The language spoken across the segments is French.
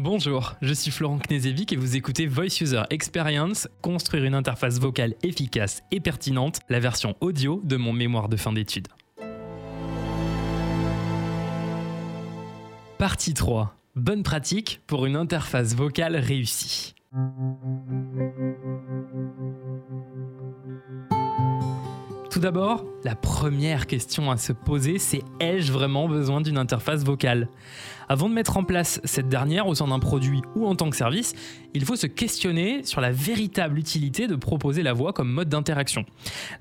Bonjour, je suis Florent Knezevic et vous écoutez Voice User Experience, construire une interface vocale efficace et pertinente, la version audio de mon mémoire de fin d'études. Partie 3. Bonne pratique pour une interface vocale réussie. Tout d'abord, la première question à se poser, c'est ai-je vraiment besoin d'une interface vocale? Avant de mettre en place cette dernière au sein d'un produit ou en tant que service, il faut se questionner sur la véritable utilité de proposer la voix comme mode d'interaction.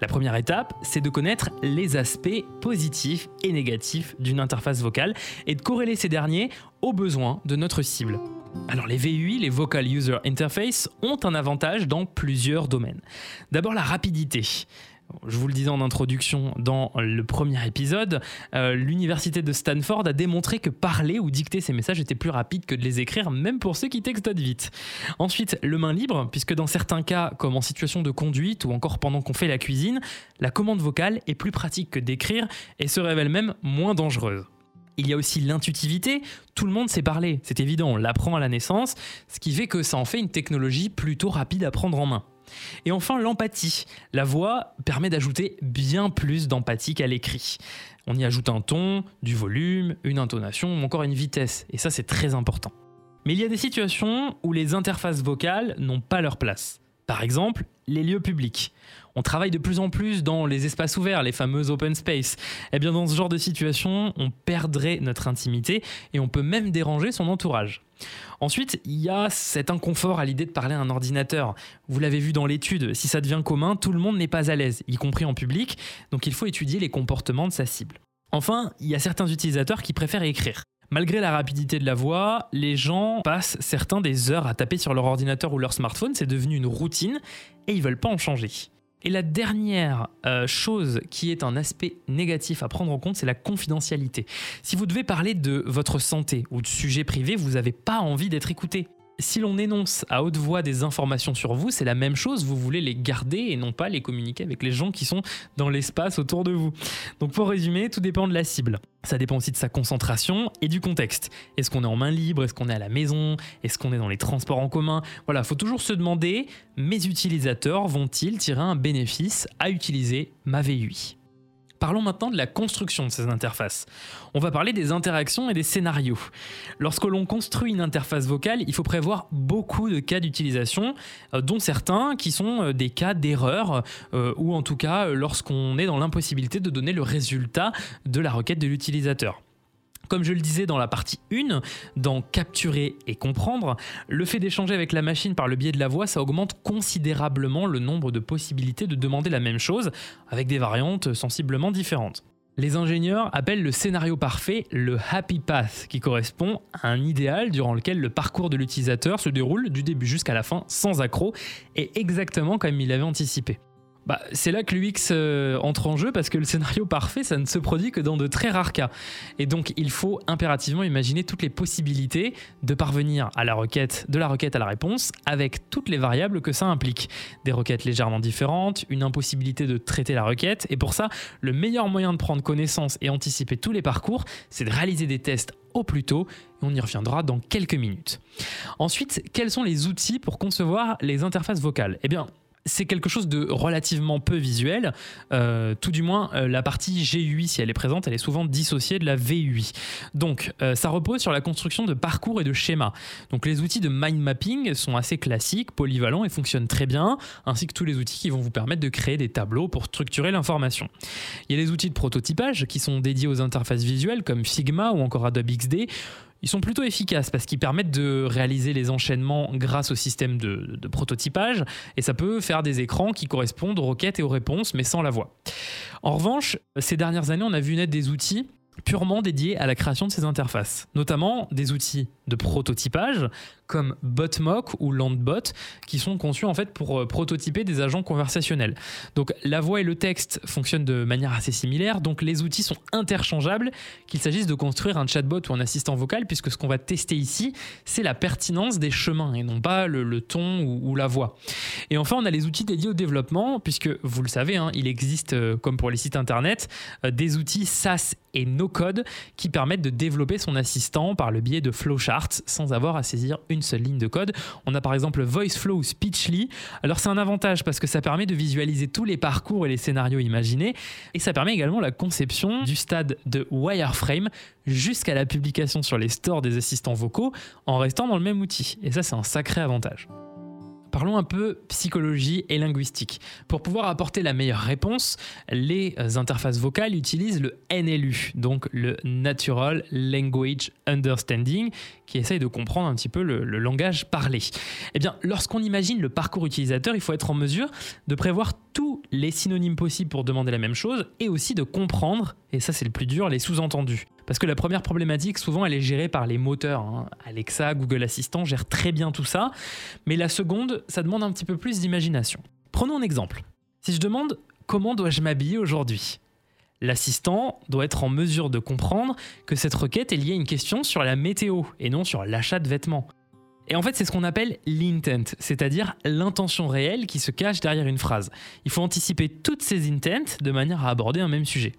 La première étape, c'est de connaître les aspects positifs et négatifs d'une interface vocale et de corréler ces derniers aux besoins de notre cible. Alors les VUI, les Vocal User Interface, ont un avantage dans plusieurs domaines. D'abord la rapidité. Je vous le disais en introduction dans le premier épisode, euh, l'université de Stanford a démontré que parler ou dicter ces messages était plus rapide que de les écrire, même pour ceux qui textent vite. Ensuite, le main libre, puisque dans certains cas, comme en situation de conduite ou encore pendant qu'on fait la cuisine, la commande vocale est plus pratique que d'écrire et se révèle même moins dangereuse. Il y a aussi l'intuitivité, tout le monde sait parler, c'est évident, on l'apprend à la naissance, ce qui fait que ça en fait une technologie plutôt rapide à prendre en main. Et enfin, l'empathie. La voix permet d'ajouter bien plus d'empathie qu'à l'écrit. On y ajoute un ton, du volume, une intonation ou encore une vitesse. Et ça, c'est très important. Mais il y a des situations où les interfaces vocales n'ont pas leur place. Par exemple, les lieux publics. On travaille de plus en plus dans les espaces ouverts, les fameux open space. Eh bien, dans ce genre de situation, on perdrait notre intimité et on peut même déranger son entourage. Ensuite, il y a cet inconfort à l'idée de parler à un ordinateur. Vous l'avez vu dans l'étude, si ça devient commun, tout le monde n'est pas à l'aise, y compris en public, donc il faut étudier les comportements de sa cible. Enfin, il y a certains utilisateurs qui préfèrent écrire. Malgré la rapidité de la voix, les gens passent certains des heures à taper sur leur ordinateur ou leur smartphone, c'est devenu une routine et ils veulent pas en changer. Et la dernière euh, chose qui est un aspect négatif à prendre en compte, c'est la confidentialité. Si vous devez parler de votre santé ou de sujets privés, vous n'avez pas envie d'être écouté si l'on énonce à haute voix des informations sur vous, c'est la même chose, vous voulez les garder et non pas les communiquer avec les gens qui sont dans l'espace autour de vous. Donc pour résumer, tout dépend de la cible. Ça dépend aussi de sa concentration et du contexte. Est-ce qu'on est en main libre? Est-ce qu'on est à la maison? Est-ce qu'on est dans les transports en commun? Voilà, il faut toujours se demander, mes utilisateurs vont-ils tirer un bénéfice à utiliser ma VUI Parlons maintenant de la construction de ces interfaces. On va parler des interactions et des scénarios. Lorsque l'on construit une interface vocale, il faut prévoir beaucoup de cas d'utilisation, euh, dont certains qui sont euh, des cas d'erreur, euh, ou en tout cas lorsqu'on est dans l'impossibilité de donner le résultat de la requête de l'utilisateur. Comme je le disais dans la partie 1, dans capturer et comprendre, le fait d'échanger avec la machine par le biais de la voix, ça augmente considérablement le nombre de possibilités de demander la même chose, avec des variantes sensiblement différentes. Les ingénieurs appellent le scénario parfait le happy path, qui correspond à un idéal durant lequel le parcours de l'utilisateur se déroule du début jusqu'à la fin sans accroc et exactement comme il avait anticipé. Bah, c'est là que l'UX euh, entre en jeu parce que le scénario parfait, ça ne se produit que dans de très rares cas. Et donc, il faut impérativement imaginer toutes les possibilités de parvenir à la requête, de la requête à la réponse, avec toutes les variables que ça implique. Des requêtes légèrement différentes, une impossibilité de traiter la requête. Et pour ça, le meilleur moyen de prendre connaissance et anticiper tous les parcours, c'est de réaliser des tests au plus tôt. Et on y reviendra dans quelques minutes. Ensuite, quels sont les outils pour concevoir les interfaces vocales? Eh bien, c'est quelque chose de relativement peu visuel. Euh, tout du moins, euh, la partie GUI, si elle est présente, elle est souvent dissociée de la VUI. Donc, euh, ça repose sur la construction de parcours et de schémas. Donc, les outils de mind mapping sont assez classiques, polyvalents et fonctionnent très bien, ainsi que tous les outils qui vont vous permettre de créer des tableaux pour structurer l'information. Il y a les outils de prototypage qui sont dédiés aux interfaces visuelles comme Figma ou encore Adobe XD ils sont plutôt efficaces parce qu'ils permettent de réaliser les enchaînements grâce au système de, prototypage et ça peut faire des écrans qui correspondent aux requêtes et aux réponses mais sans la voix. En revanche, ces dernières années, on a vu naître des outils purement dédiés à la création de ces interfaces, notamment des outils de prototypage comme BotMock ou LandBot qui sont conçus en fait pour euh, prototyper des agents conversationnels. Donc la voix et le texte fonctionnent de manière assez similaire, donc les outils sont interchangeables, qu'il s'agisse de construire un chatbot ou un assistant vocal, puisque ce qu'on va tester ici, c'est la pertinence des chemins et non pas le, ton ou, la voix. Et enfin, on a les outils dédiés au développement, puisque vous le savez, hein, il existe, euh, comme pour les sites internet, euh, des outils SaaS et no-code qui permettent de développer son assistant par le biais de flowcharts sans avoir à saisir une seule ligne de code. On a par exemple VoiceFlow ou Speechly. Alors c'est un avantage parce que ça permet de visualiser tous les parcours et les scénarios imaginés et ça permet également la conception du stade de wireframe jusqu'à la publication sur les stores des assistants vocaux en restant dans le même outil. Et ça c'est un sacré avantage. Parlons un peu psychologie et linguistique. Pour pouvoir apporter la meilleure réponse, les interfaces vocales utilisent le NLU, donc le Natural Language Understanding, qui essaye de comprendre un petit peu le, langage parlé. Eh bien, lorsqu'on imagine le parcours utilisateur, il faut être en mesure de prévoir tous les synonymes possibles pour demander la même chose et aussi de comprendre, et ça c'est le plus dur, les sous-entendus. Parce que la première problématique, souvent, elle est gérée par les moteurs. Hein. Alexa, Google Assistant gèrent très bien tout ça. Mais la seconde, ça demande un petit peu plus d'imagination. Prenons un exemple. Si je demande comment dois-je m'habiller aujourd'hui? L'assistant doit être en mesure de comprendre que cette requête est liée à une question sur la météo et non sur l'achat de vêtements. Et en fait, c'est ce qu'on appelle l'intent, c'est-à-dire l'intention réelle qui se cache derrière une phrase. Il faut anticiper toutes ces intents de manière à aborder un même sujet.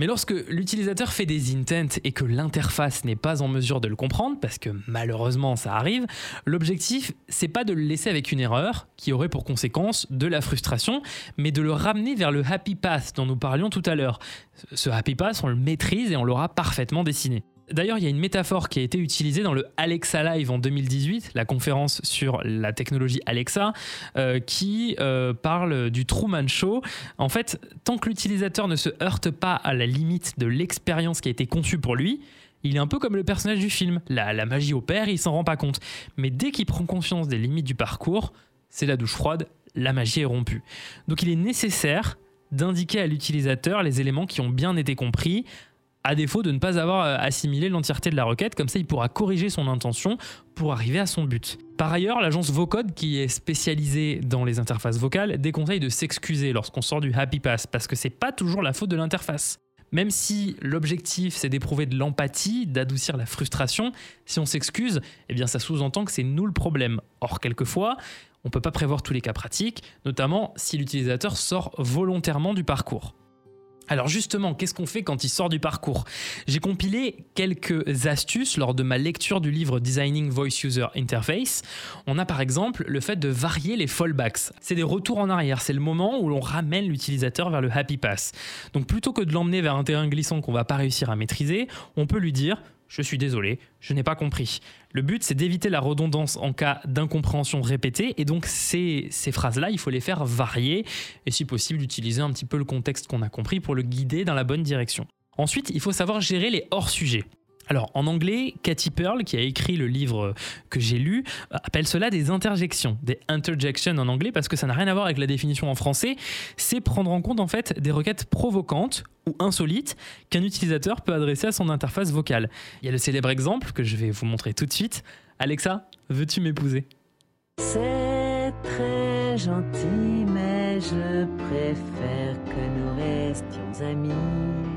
Mais lorsque l'utilisateur fait des intents et que l'interface n'est pas en mesure de le comprendre, parce que malheureusement ça arrive, l'objectif c'est pas de le laisser avec une erreur qui aurait pour conséquence de la frustration, mais de le ramener vers le happy path dont nous parlions tout à l'heure. Ce happy path, on le maîtrise et on l'aura parfaitement dessiné. D'ailleurs, il y a une métaphore qui a été utilisée dans le Alexa Live en 2018, la conférence sur la technologie Alexa, euh, qui euh, parle du Truman Show. En fait, tant que l'utilisateur ne se heurte pas à la limite de l'expérience qui a été conçue pour lui, il est un peu comme le personnage du film. La, la magie opère, il s'en rend pas compte. Mais dès qu'il prend conscience des limites du parcours, c'est la douche froide, la magie est rompue. Donc il est nécessaire d'indiquer à l'utilisateur les éléments qui ont bien été compris à défaut de ne pas avoir euh, assimilé l'entièreté de la requête, comme ça il pourra corriger son intention pour arriver à son but. Par ailleurs, l'agence Vocode, qui est spécialisée dans les interfaces vocales, déconseille de s'excuser lorsqu'on sort du Happy Pass, parce que c'est pas toujours la faute de l'interface. Même si l'objectif c'est d'éprouver de l'empathie, d'adoucir la frustration, si on s'excuse, eh bien ça sous-entend que c'est nous le problème. Or, quelquefois, on ne peut pas prévoir tous les cas pratiques, notamment si l'utilisateur sort volontairement du parcours. Alors justement, qu'est-ce qu'on fait quand il sort du parcours? J'ai compilé quelques astuces lors de ma lecture du livre Designing Voice User Interface. On a par exemple le fait de varier les fallbacks. C'est des retours en arrière, c'est le moment où l'on ramène l'utilisateur vers le happy pass. Donc plutôt que de l'emmener vers un terrain glissant qu'on va pas réussir à maîtriser, on peut lui dire je suis désolé, je n'ai pas compris. Le but, c'est d'éviter la redondance en cas d'incompréhension répétée, et donc ces, phrases-là, il faut les faire varier, et si possible, d'utiliser un petit peu le contexte qu'on a compris pour le guider dans la bonne direction. Ensuite, il faut savoir gérer les hors-sujets. Alors en anglais, Cathy Pearl, qui a écrit le livre que j'ai lu, appelle cela des interjections, des interjections en anglais, parce que ça n'a rien à voir avec la définition en français. C'est prendre en compte en fait des requêtes provocantes ou insolites qu'un utilisateur peut adresser à son interface vocale. Il y a le célèbre exemple que je vais vous montrer tout de suite. Alexa, veux-tu m'épouser? C'est très gentil, mais je préfère que nous restions amis.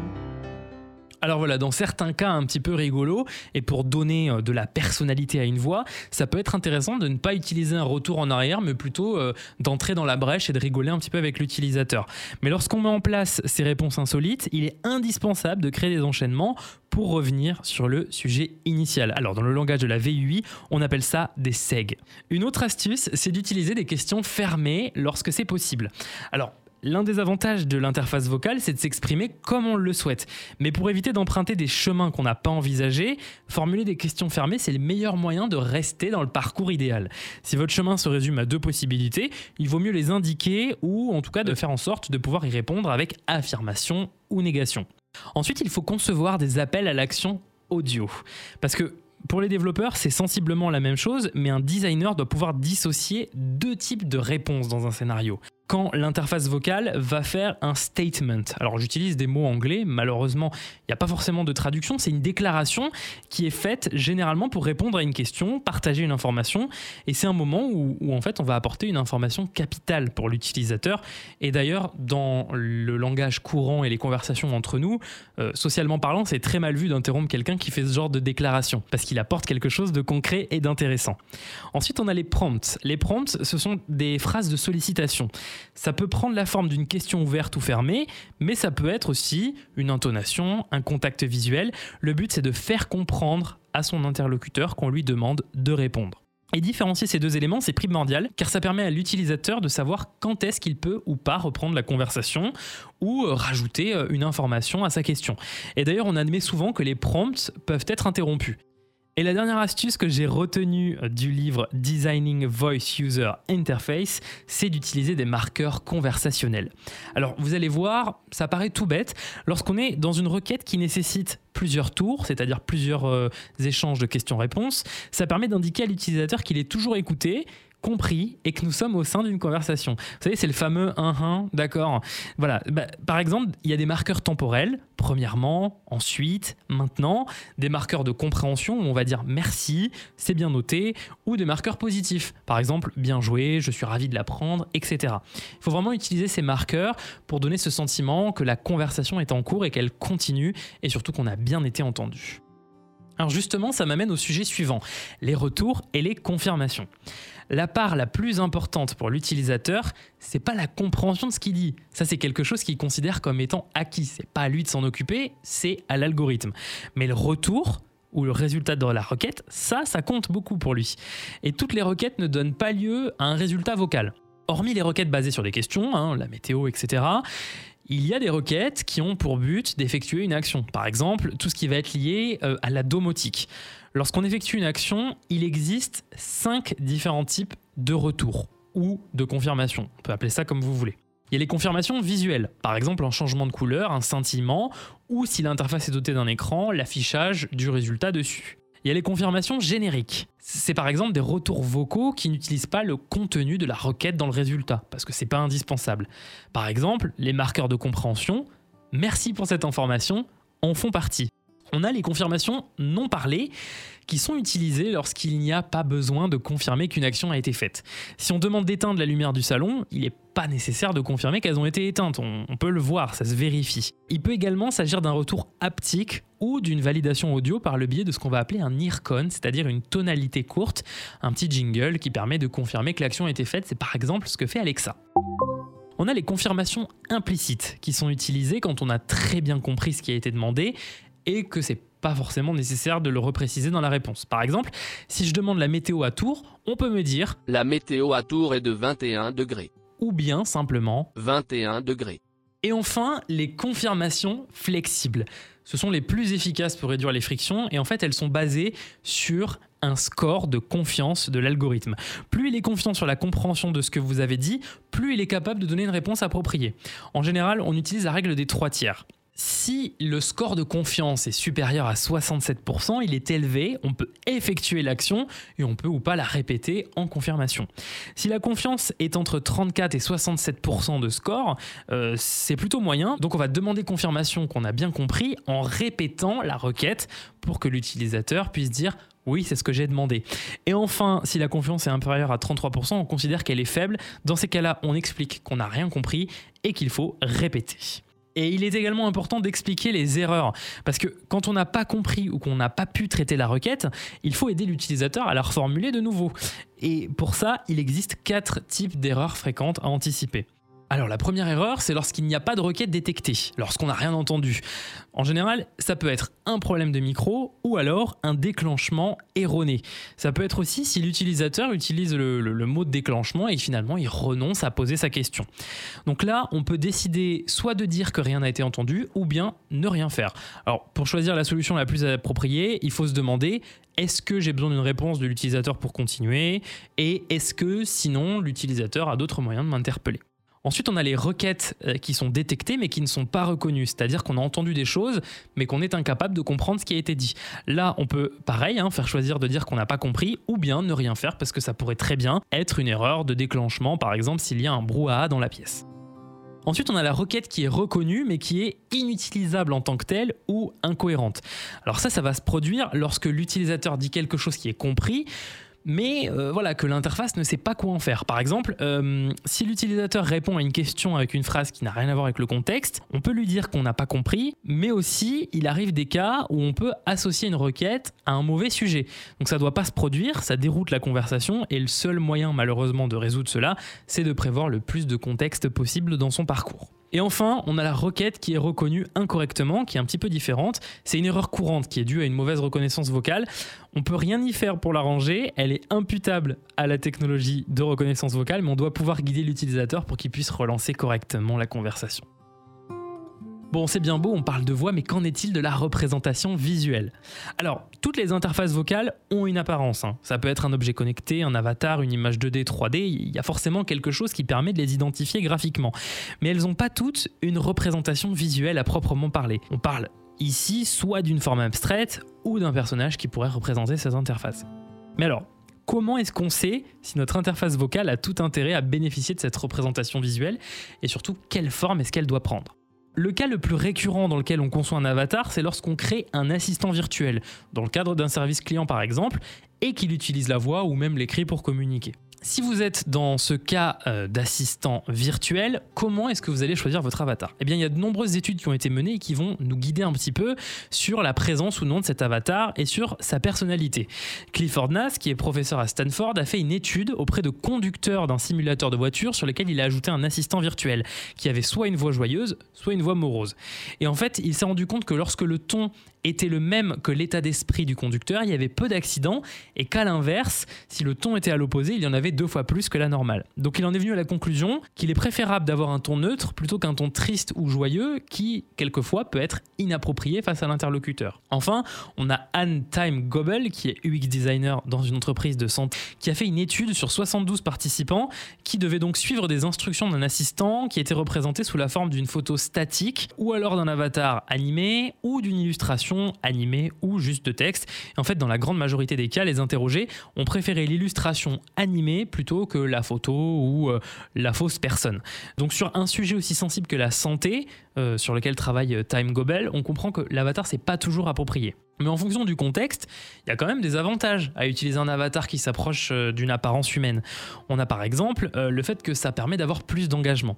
Alors voilà, dans certains cas un petit peu rigolo, et pour donner euh, de la personnalité à une voix, ça peut être intéressant de ne pas utiliser un retour en arrière, mais plutôt euh, d'entrer dans la brèche et de rigoler un petit peu avec l'utilisateur. Mais lorsqu'on met en place ces réponses insolites, il est indispensable de créer des enchaînements pour revenir sur le sujet initial. Alors dans le langage de la VUI, on appelle ça des SEG. Une autre astuce, c'est d'utiliser des questions fermées lorsque c'est possible. Alors L'un des avantages de l'interface vocale, c'est de s'exprimer comme on le souhaite. Mais pour éviter d'emprunter des chemins qu'on n'a pas envisagés, formuler des questions fermées, c'est le meilleur moyen de rester dans le parcours idéal. Si votre chemin se résume à deux possibilités, il vaut mieux les indiquer ou en tout cas de faire en sorte de pouvoir y répondre avec affirmation ou négation. Ensuite, il faut concevoir des appels à l'action audio. Parce que pour les développeurs, c'est sensiblement la même chose, mais un designer doit pouvoir dissocier deux types de réponses dans un scénario quand l'interface vocale va faire un statement. Alors j'utilise des mots anglais, malheureusement il n'y a pas forcément de traduction, c'est une déclaration qui est faite généralement pour répondre à une question, partager une information, et c'est un moment où, en fait on va apporter une information capitale pour l'utilisateur. Et d'ailleurs dans le langage courant et les conversations entre nous, euh, socialement parlant, c'est très mal vu d'interrompre quelqu'un qui fait ce genre de déclaration, parce qu'il apporte quelque chose de concret et d'intéressant. Ensuite on a les prompts. Les prompts, ce sont des phrases de sollicitation. Ça peut prendre la forme d'une question ouverte ou fermée, mais ça peut être aussi une intonation, un contact visuel. Le but, c'est de faire comprendre à son interlocuteur qu'on lui demande de répondre. Et différencier ces deux éléments, c'est primordial, car ça permet à l'utilisateur de savoir quand est-ce qu'il peut ou pas reprendre la conversation ou euh, rajouter euh, une information à sa question. Et d'ailleurs, on admet souvent que les prompts peuvent être interrompus. Et la dernière astuce que j'ai retenue du livre Designing Voice User Interface, c'est d'utiliser des marqueurs conversationnels. Alors vous allez voir, ça paraît tout bête, lorsqu'on est dans une requête qui nécessite plusieurs tours, c'est-à-dire plusieurs euh, échanges de questions-réponses, ça permet d'indiquer à l'utilisateur qu'il est toujours écouté compris et que nous sommes au sein d'une conversation. Vous savez, c'est le fameux 1-1, d'accord? Voilà. Bah, par exemple, il y a des marqueurs temporels, premièrement, ensuite, maintenant, des marqueurs de compréhension où on va dire merci, c'est bien noté, ou des marqueurs positifs. Par exemple, bien joué, je suis ravi de l'apprendre, etc. Il faut vraiment utiliser ces marqueurs pour donner ce sentiment que la conversation est en cours et qu'elle continue et surtout qu'on a bien été entendu. Alors justement, ça m'amène au sujet suivant, les retours et les confirmations la part la plus importante pour l'utilisateur, c'est pas la compréhension de ce qu'il dit. Ça, c'est quelque chose qu'il considère comme étant acquis. C'est pas à lui de s'en occuper, c'est à l'algorithme. Mais le retour, ou le résultat de la requête, ça, ça compte beaucoup pour lui. Et toutes les requêtes ne donnent pas lieu à un résultat vocal. Hormis les requêtes basées sur des questions, hein, la météo, etc., il y a des requêtes qui ont pour but d'effectuer une action. Par exemple, tout ce qui va être lié euh, à la domotique. Lorsqu'on effectue une action, il existe cinq différents types de retours ou de confirmations. On peut appeler ça comme vous voulez. Il y a les confirmations visuelles, par exemple un changement de couleur, un scintillement, ou si l'interface est dotée d'un écran, l'affichage du résultat dessus. Il y a les confirmations génériques. C'est par exemple des retours vocaux qui n'utilisent pas le contenu de la requête dans le résultat, parce que c'est pas indispensable. Par exemple, les marqueurs de compréhension, merci pour cette information, en font partie on a les confirmations non parlées qui sont utilisées lorsqu'il n'y a pas besoin de confirmer qu'une action a été faite. Si on demande d'éteindre la lumière du salon, il n'est pas nécessaire de confirmer qu'elles ont été éteintes, on, peut le voir, ça se vérifie. Il peut également s'agir d'un retour haptique ou d'une validation audio par le biais de ce qu'on va appeler un IRCON, c'est-à-dire une tonalité courte, un petit jingle qui permet de confirmer que l'action a été faite, c'est par exemple ce que fait Alexa. On a les confirmations implicites qui sont utilisées quand on a très bien compris ce qui a été demandé et que c'est pas forcément nécessaire de le repréciser dans la réponse. Par exemple, si je demande la météo à Tours, on peut me dire La météo à Tours est de 21 degrés. Ou bien simplement 21 degrés. Et enfin, les confirmations flexibles. Ce sont les plus efficaces pour réduire les frictions et en fait elles sont basées sur un score de confiance de l'algorithme. Plus il est confiant sur la compréhension de ce que vous avez dit, plus il est capable de donner une réponse appropriée. En général, on utilise la règle des trois tiers. Si le score de confiance est supérieur à 67%, il est élevé, on peut effectuer l'action et on peut ou pas la répéter en confirmation. Si la confiance est entre 34 et 67% de score, euh, c'est plutôt moyen, donc on va demander confirmation qu'on a bien compris en répétant la requête pour que l'utilisateur puisse dire oui, c'est ce que j'ai demandé. Et enfin, si la confiance est inférieure à 33%, on considère qu'elle est faible. Dans ces cas-là, on explique qu'on n'a rien compris et qu'il faut répéter. Et il est également important d'expliquer les erreurs. Parce que quand on n'a pas compris ou qu'on n'a pas pu traiter la requête, il faut aider l'utilisateur à la reformuler de nouveau. Et pour ça, il existe quatre types d'erreurs fréquentes à anticiper. Alors la première erreur, c'est lorsqu'il n'y a pas de requête détectée, lorsqu'on n'a rien entendu. En général, ça peut être un problème de micro ou alors un déclenchement erroné. Ça peut être aussi si l'utilisateur utilise le, mot de déclenchement et finalement il renonce à poser sa question. Donc là, on peut décider soit de dire que rien n'a été entendu ou bien ne rien faire. Alors pour choisir la solution la plus appropriée, il faut se demander est-ce que j'ai besoin d'une réponse de l'utilisateur pour continuer et est-ce que sinon l'utilisateur a d'autres moyens de m'interpeller? Ensuite, on a les requêtes euh, qui sont détectées mais qui ne sont pas reconnues, c'est-à-dire qu'on a entendu des choses mais qu'on est incapable de comprendre ce qui a été dit. Là, on peut, pareil, hein, faire choisir de dire qu'on n'a pas compris ou bien ne rien faire parce que ça pourrait très bien être une erreur de déclenchement, par exemple s'il y a un brouhaha dans la pièce. Ensuite, on a la requête qui est reconnue mais qui est inutilisable en tant que telle ou incohérente. Alors ça, ça va se produire lorsque l'utilisateur dit quelque chose qui est compris, mais euh, voilà que l'interface ne sait pas quoi en faire. Par exemple, euh, si l'utilisateur répond à une question avec une phrase qui n'a rien à voir avec le contexte, on peut lui dire qu'on n'a pas compris, mais aussi il arrive des cas où on peut associer une requête à un mauvais sujet. Donc ça ne doit pas se produire, ça déroute la conversation et le seul moyen malheureusement de résoudre cela, c'est de prévoir le plus de contexte possible dans son parcours. Et enfin, on a la requête qui est reconnue incorrectement, qui est un petit peu différente. C'est une erreur courante qui est due à une mauvaise reconnaissance vocale. On peut rien y faire pour l'arranger, elle est imputable à la technologie de reconnaissance vocale, mais on doit pouvoir guider l'utilisateur pour qu'il puisse relancer correctement la conversation. Bon, c'est bien beau, on parle de voix, mais qu'en est-il de la représentation visuelle? Alors, toutes les interfaces vocales ont une apparence. hein. Ça peut être un objet connecté, un avatar, une image 2D, 3D, il y a forcément quelque chose qui permet de les identifier graphiquement. Mais elles n'ont pas toutes une représentation visuelle à proprement parler. On parle ici soit d'une forme abstraite ou d'un personnage qui pourrait représenter ces interfaces. Mais alors, comment est-ce qu'on sait si notre interface vocale a tout intérêt à bénéficier de cette représentation visuelle? Et surtout quelle forme est-ce qu'elle doit prendre? Le cas le plus récurrent dans lequel on conçoit un avatar, c'est lorsqu'on crée un assistant virtuel, dans le cadre d'un service client par exemple, et qu'il utilise la voix ou même l'écrit pour communiquer. Si vous êtes dans ce cas euh, d'assistant virtuel, comment est-ce que vous allez choisir votre avatar? Eh bien, il y a de nombreuses études qui ont été menées et qui vont nous guider un petit peu sur la présence ou non de cet avatar et sur sa personnalité. Clifford Nass, qui est professeur à Stanford, a fait une étude auprès de conducteurs d'un simulateur de voiture sur lequel il a ajouté un assistant virtuel qui avait soit une voix joyeuse, soit une voix morose. Et en fait, il s'est rendu compte que lorsque le ton était le même que l'état d'esprit du conducteur, il y avait peu d'accidents et qu'à l'inverse, si le ton était à l'opposé, il y en avait deux fois plus que la normale. Donc il en est venu à la conclusion qu'il est préférable d'avoir un ton neutre plutôt qu'un ton triste ou joyeux qui, quelquefois, peut être inapproprié face à l'interlocuteur. Enfin, on a Anne Time Gobel, qui est UX designer dans une entreprise de santé, qui a fait une étude sur 72 participants qui devaient donc suivre des instructions d'un assistant qui était représenté sous la forme d'une photo statique ou alors d'un avatar animé ou d'une illustration animée ou juste de texte. En fait, dans la grande majorité des cas, les interrogés ont préféré l'illustration animée plutôt que la photo ou euh, la fausse personne. Donc sur un sujet aussi sensible que la santé, euh, sur lequel travaille euh, Time Gobel, on comprend que l'avatar c'est pas toujours approprié. Mais en fonction du contexte, il y a quand même des avantages à utiliser un avatar qui s'approche euh, d'une apparence humaine. On a par exemple euh, le fait que ça permet d'avoir plus d'engagement.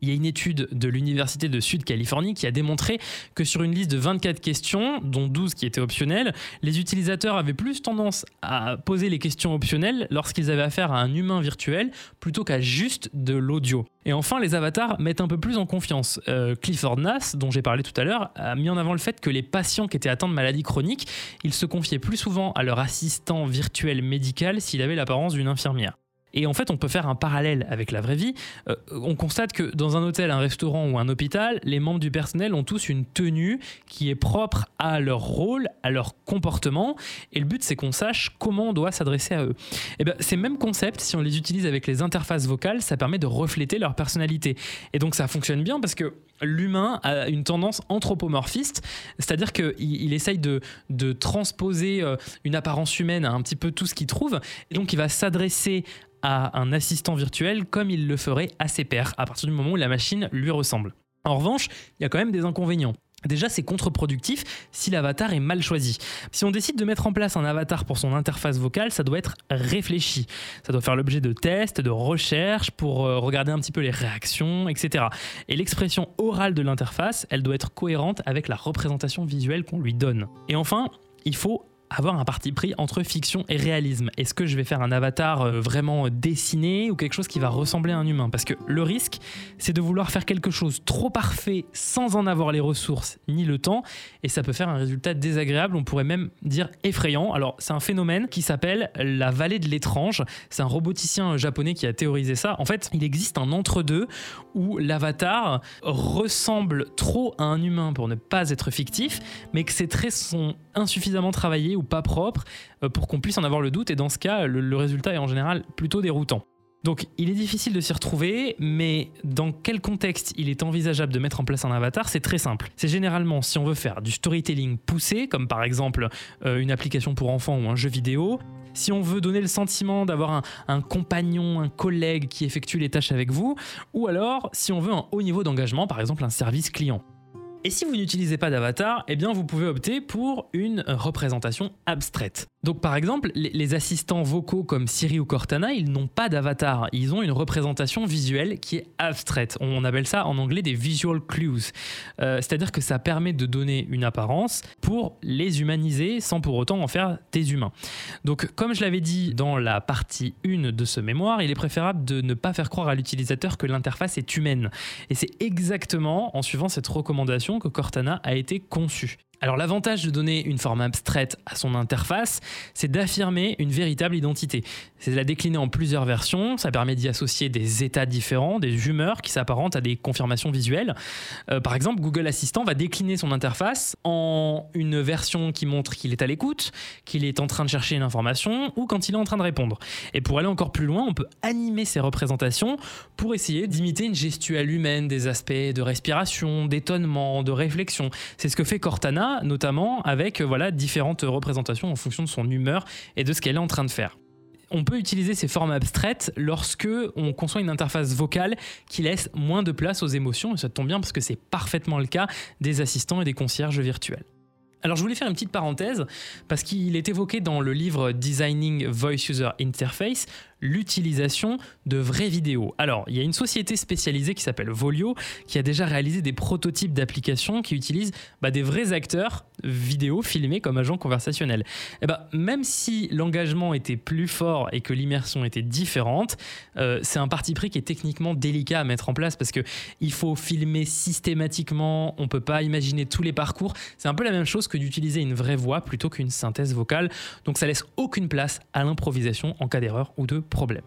Il y a une étude de l'Université de Sud-Californie qui a démontré que sur une liste de 24 questions, dont 12 qui étaient optionnelles, les utilisateurs avaient plus tendance à poser les questions optionnelles lorsqu'ils avaient affaire à un humain virtuel plutôt qu'à juste de l'audio. Et enfin, les avatars mettent un peu plus en confiance. Euh, Clifford Nass, dont j'ai parlé tout à l'heure, a mis en avant le fait que les patients qui étaient atteints de maladies chroniques, ils se confiaient plus souvent à leur assistant virtuel médical s'il avait l'apparence d'une infirmière. Et en fait, on peut faire un parallèle avec la vraie vie. Euh, on constate que dans un hôtel, un restaurant ou un hôpital, les membres du personnel ont tous une tenue qui est propre à leur rôle, à leur comportement. Et le but, c'est qu'on sache comment on doit s'adresser à eux. Et ben, ces mêmes concepts, si on les utilise avec les interfaces vocales, ça permet de refléter leur personnalité. Et donc, ça fonctionne bien parce que l'humain a une tendance anthropomorphiste, c'est-à-dire qu'il il essaye de, de transposer euh, une apparence humaine à un petit peu tout ce qu'il trouve, et donc il va s'adresser à un assistant virtuel comme il le ferait à ses pairs, à partir du moment où la machine lui ressemble. En revanche, il y a quand même des inconvénients. Déjà, c'est contre-productif si l'avatar est mal choisi. Si on décide de mettre en place un avatar pour son interface vocale, ça doit être réfléchi. Ça doit faire l'objet de tests, de recherches pour euh, regarder un petit peu les réactions, etc. Et l'expression orale de l'interface, elle doit être cohérente avec la représentation visuelle qu'on lui donne. Et enfin, il faut avoir un parti pris entre fiction et réalisme. Est-ce que je vais faire un avatar euh, vraiment dessiné ou quelque chose qui va ressembler à un humain? Parce que le risque, c'est de vouloir faire quelque chose trop parfait sans en avoir les ressources ni le temps, et ça peut faire un résultat désagréable, on pourrait même dire effrayant. Alors c'est un phénomène qui s'appelle la vallée de l'étrange. C'est un roboticien japonais qui a théorisé ça. En fait, il existe un entre-deux où l'avatar ressemble trop à un humain pour ne pas être fictif, mais que ses traits sont insuffisamment travaillés ou pas propres euh, pour qu'on puisse en avoir le doute. Et dans ce cas, le, résultat est en général plutôt déroutant. Donc il est difficile de s'y retrouver, mais dans quel contexte il est envisageable de mettre en place un avatar C'est très simple. C'est généralement si on veut faire du storytelling poussé, comme par exemple euh, une application pour enfants ou un jeu vidéo, si on veut donner le sentiment d'avoir un compagnon, un collègue qui effectue les tâches avec vous, ou alors si on veut un haut niveau d'engagement, par exemple un service client. Et si vous n'utilisez pas d'avatar, eh bien vous pouvez opter pour une représentation abstraite. Donc par exemple, les, assistants vocaux comme Siri ou Cortana, ils n'ont pas d'avatar, ils ont une représentation visuelle qui est abstraite. On appelle ça en anglais des visual clues. Euh, C'est-à-dire que ça permet de donner une apparence pour les humaniser sans pour autant en faire des humains. Donc comme je l'avais dit dans la partie 1 de ce mémoire, il est préférable de ne pas faire croire à l'utilisateur que l'interface est humaine. Et c'est exactement en suivant cette recommandation que Cortana a été conçu. Alors l'avantage de donner une forme abstraite à son interface, c'est d'affirmer une véritable identité. C'est de la décliner en plusieurs versions, ça permet d'y associer des états différents, des humeurs qui s'apparentent à des confirmations visuelles. Euh, par exemple, Google Assistant va décliner son interface en une version qui montre qu'il est à l'écoute, qu'il est en train de chercher une information ou quand il est en train de répondre. Et pour aller encore plus loin, on peut animer ces représentations pour essayer d'imiter une gestuelle humaine, des aspects de respiration, d'étonnement, de réflexion. C'est ce que fait Cortana notamment avec euh, voilà, différentes représentations en fonction de son humeur et de ce qu'elle est en train de faire. On peut utiliser ces formes abstraites lorsque on conçoit une interface vocale qui laisse moins de place aux émotions, et ça tombe bien parce que c'est parfaitement le cas des assistants et des concierges virtuels. Alors je voulais faire une petite parenthèse parce qu'il est évoqué dans le livre Designing Voice User Interface l'utilisation de vraies vidéos. Alors, il y a une société spécialisée qui s'appelle Volio qui a déjà réalisé des prototypes d'applications qui utilisent bah, des vrais acteurs vidéo filmés comme agents conversationnels. Et bah, même si l'engagement était plus fort et que l'immersion était différente, euh, c'est un parti pris qui est techniquement délicat à mettre en place parce que il faut filmer systématiquement, on peut pas imaginer tous les parcours. C'est un peu la même chose que d'utiliser une vraie voix plutôt qu'une synthèse vocale. Donc ça laisse aucune place à l'improvisation en cas d'erreur ou de problème.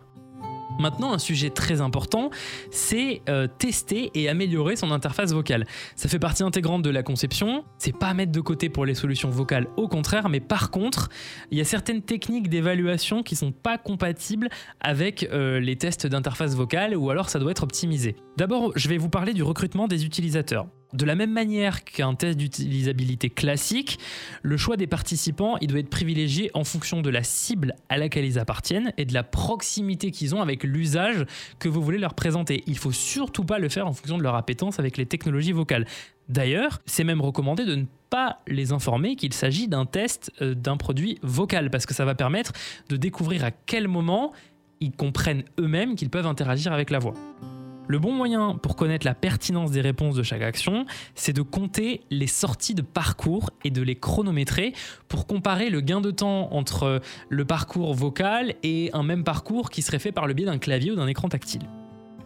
Maintenant, un sujet très important, c'est euh, tester et améliorer son interface vocale. Ça fait partie intégrante de la conception. C'est pas à mettre de côté pour les solutions vocales, au contraire. Mais par contre, il y a certaines techniques d'évaluation qui sont pas compatibles avec euh, les tests d'interface vocale, ou alors ça doit être optimisé. D'abord, je vais vous parler du recrutement des utilisateurs. De la même manière qu'un test d'utilisabilité classique, le choix des participants, doit être privilégié en fonction de la cible à laquelle ils appartiennent et de la proximité qu'ils ont avec l'usage que vous voulez leur présenter. Il faut surtout pas le faire en fonction de leur appétence avec les technologies vocales. D'ailleurs, c'est même recommandé de ne pas les informer qu'il s'agit d'un test euh, d'un produit vocal parce que ça va permettre de découvrir à quel moment ils comprennent eux-mêmes qu'ils peuvent interagir avec la voix. Le bon moyen pour connaître la pertinence des réponses de chaque action, c'est de compter les sorties de parcours et de les chronométrer pour comparer le gain de temps entre le parcours vocal et un même parcours qui serait fait par le biais d'un clavier ou d'un écran tactile.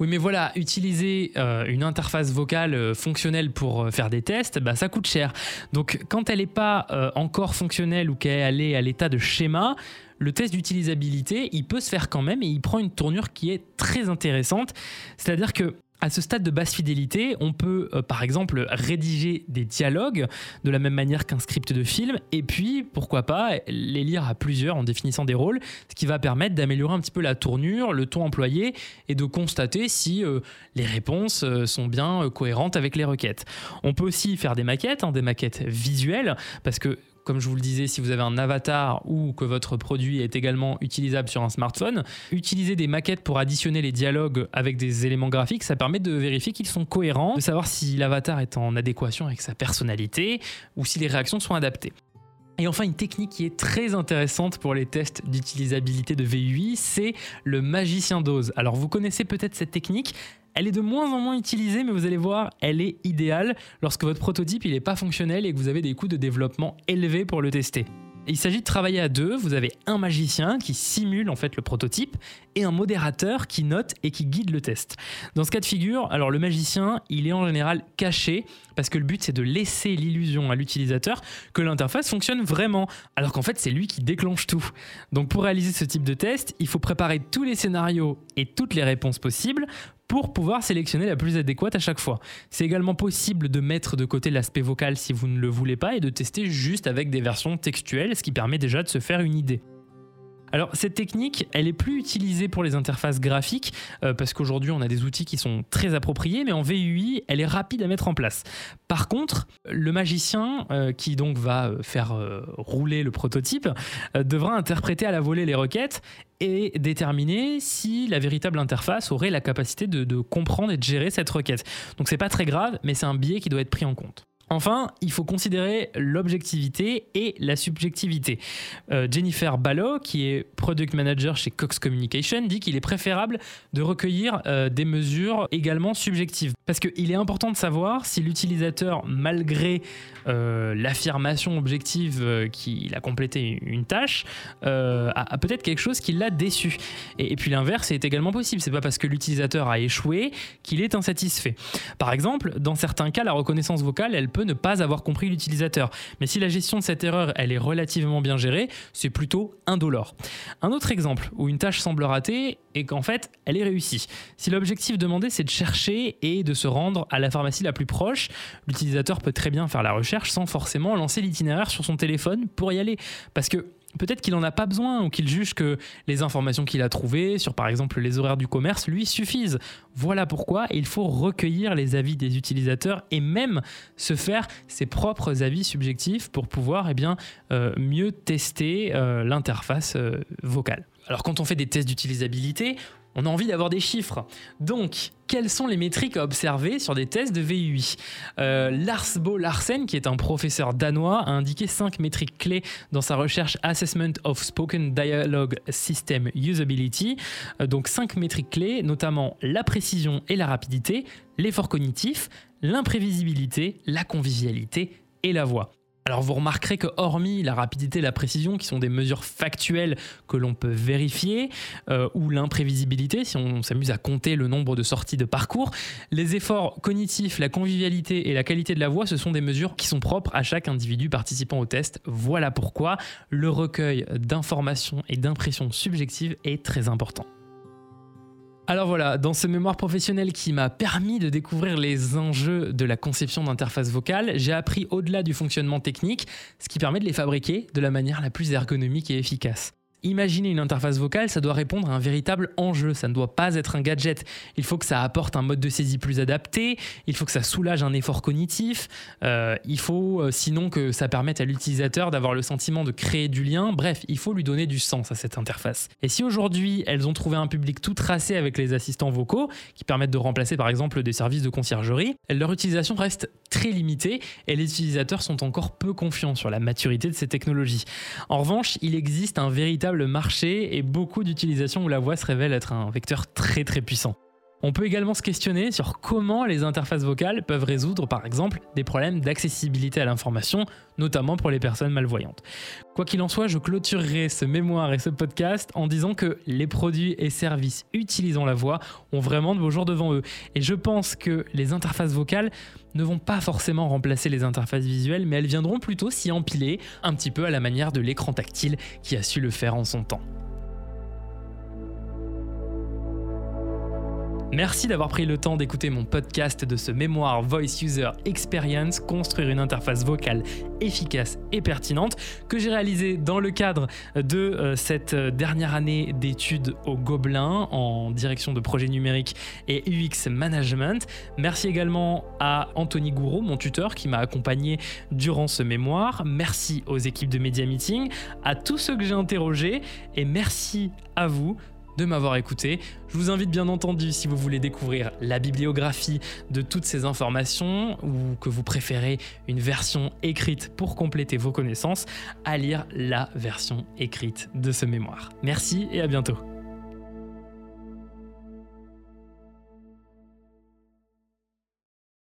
Oui, mais voilà, utiliser euh, une interface vocale euh, fonctionnelle pour euh, faire des tests, bah, ça coûte cher. Donc, quand elle n'est pas encore fonctionnelle ou qu'elle est à l'état de schéma, le test d'utilisabilité, il peut se faire quand même et il prend une tournure qui est très intéressante. C'est-à-dire que à ce stade de basse fidélité, on peut euh, par exemple rédiger des dialogues de la même manière qu'un script de film, et puis pourquoi pas les lire à plusieurs en définissant des rôles, ce qui va permettre d'améliorer un petit peu la tournure, le ton employé, et de constater si euh, les réponses euh, sont bien cohérentes avec les requêtes. On peut aussi faire des maquettes, hein, des maquettes visuelles, parce que comme je vous le disais, si vous avez un avatar ou que votre produit est également utilisable sur un smartphone, utiliser des maquettes pour additionner les dialogues avec des éléments graphiques, ça permet de vérifier qu'ils sont cohérents, de savoir si l'avatar est en adéquation avec sa personnalité ou si les réactions sont adaptées. Et enfin, une technique qui est très intéressante pour les tests d'utilisabilité de VUI, c'est le magicien dose. Alors, vous connaissez peut-être cette technique. Elle est de moins en moins utilisée, mais vous allez voir, elle est idéale lorsque votre prototype n'est pas fonctionnel et que vous avez des coûts de développement élevés pour le tester. Il s'agit de travailler à deux. Vous avez un magicien qui simule en fait le prototype et un modérateur qui note et qui guide le test. Dans ce cas de figure, alors le magicien, il est en général caché parce que le but c'est de laisser l'illusion à l'utilisateur que l'interface fonctionne vraiment, alors qu'en fait c'est lui qui déclenche tout. Donc pour réaliser ce type de test, il faut préparer tous les scénarios et toutes les réponses possibles pour pouvoir sélectionner la plus adéquate à chaque fois. C'est également possible de mettre de côté l'aspect vocal si vous ne le voulez pas et de tester juste avec des versions textuelles, ce qui permet déjà de se faire une idée. Alors cette technique, elle est plus utilisée pour les interfaces graphiques euh, parce qu'aujourd'hui on a des outils qui sont très appropriés, mais en VUI, elle est rapide à mettre en place. Par contre, le magicien euh, qui donc va euh, faire rouler le prototype devra interpréter à la volée les requêtes et déterminer si la véritable interface aurait la capacité de, de comprendre et de gérer cette requête. Donc c'est pas très grave, mais c'est un biais qui doit être pris en compte. Enfin, il faut considérer l'objectivité et la subjectivité. Euh, Jennifer Ballot, qui est product manager chez Cox Communication, dit qu'il est préférable de recueillir euh, des mesures également subjectives. Parce qu'il est important de savoir si l'utilisateur, malgré euh, l'affirmation objective qu'il a complété une tâche, a, peut-être quelque chose qui l'a déçu. Et, et puis l'inverse est également possible. C'est pas parce que l'utilisateur a échoué qu'il est insatisfait. Par exemple, dans certains cas, la reconnaissance vocale, elle peut ne pas avoir compris l'utilisateur. Mais si la gestion de cette erreur, elle est relativement bien gérée, c'est plutôt indolore. Un autre exemple où une tâche semble ratée et qu'en fait, elle est réussie. Si l'objectif demandé, c'est de chercher et de se rendre à la pharmacie la plus proche, l'utilisateur peut très bien faire la recherche sans forcément lancer l'itinéraire sur son téléphone pour y aller. Parce que peut-être qu'il n'en a pas besoin ou qu'il juge que les informations qu'il a trouvées sur par exemple les horaires du commerce lui suffisent. Voilà pourquoi il faut recueillir les avis des utilisateurs et même se faire ses propres avis subjectifs pour pouvoir eh euh, mieux tester euh, l'interface euh, vocale. Alors quand on fait des tests d'utilisabilité, on a envie d'avoir des chiffres. Donc, quelles sont les métriques à observer sur des tests de VUI euh, Lars Bo Larsen, qui est un professeur danois, a indiqué cinq métriques clés dans sa recherche Assessment of Spoken Dialogue System Usability. Euh, donc cinq métriques clés, notamment la précision et la rapidité, l'effort cognitif, l'imprévisibilité, la convivialité et la voix. Alors vous remarquerez que hormis la rapidité et la précision, qui sont des mesures factuelles que l'on peut vérifier, euh, ou l'imprévisibilité, si on s'amuse à compter le nombre de sorties de parcours, les efforts cognitifs, la convivialité et la qualité de la voix, ce sont des mesures qui sont propres à chaque individu participant au test. Voilà pourquoi le recueil d'informations et d'impressions subjectives est très important. Alors voilà, dans ce mémoire professionnel qui m'a permis de découvrir les enjeux de la conception d'interfaces vocales, j'ai appris au-delà du fonctionnement technique, ce qui permet de les fabriquer de la manière la plus ergonomique et efficace. Imaginez une interface vocale, ça doit répondre à un véritable enjeu, ça ne doit pas être un gadget. Il faut que ça apporte un mode de saisie plus adapté, il faut que ça soulage un effort cognitif, euh, il faut euh, sinon que ça permette à l'utilisateur d'avoir le sentiment de créer du lien, bref, il faut lui donner du sens à cette interface. Et si aujourd'hui elles ont trouvé un public tout tracé avec les assistants vocaux, qui permettent de remplacer par exemple des services de conciergerie, leur utilisation reste très limitée et les utilisateurs sont encore peu confiants sur la maturité de ces technologies. En revanche, il existe un véritable le marché et beaucoup d'utilisations où la voix se révèle être un vecteur très très puissant. On peut également se questionner sur comment les interfaces vocales peuvent résoudre par exemple des problèmes d'accessibilité à l'information, notamment pour les personnes malvoyantes. Quoi qu'il en soit, je clôturerai ce mémoire et ce podcast en disant que les produits et services utilisant la voix ont vraiment de beaux jours devant eux. Et je pense que les interfaces vocales ne vont pas forcément remplacer les interfaces visuelles, mais elles viendront plutôt s'y empiler un petit peu à la manière de l'écran tactile qui a su le faire en son temps. Merci d'avoir pris le temps d'écouter mon podcast de ce mémoire Voice User Experience, construire une interface vocale efficace et pertinente, que j'ai réalisé dans le cadre de euh, cette dernière année d'études au Gobelin en direction de projets numériques et UX Management. Merci également à Anthony Gouraud, mon tuteur, qui m'a accompagné durant ce mémoire. Merci aux équipes de Media Meeting, à tous ceux que j'ai interrogés et merci à vous de m'avoir écouté. Je vous invite bien entendu, si vous voulez découvrir la bibliographie de toutes ces informations ou que vous préférez une version écrite pour compléter vos connaissances, à lire la version écrite de ce mémoire. Merci et à bientôt.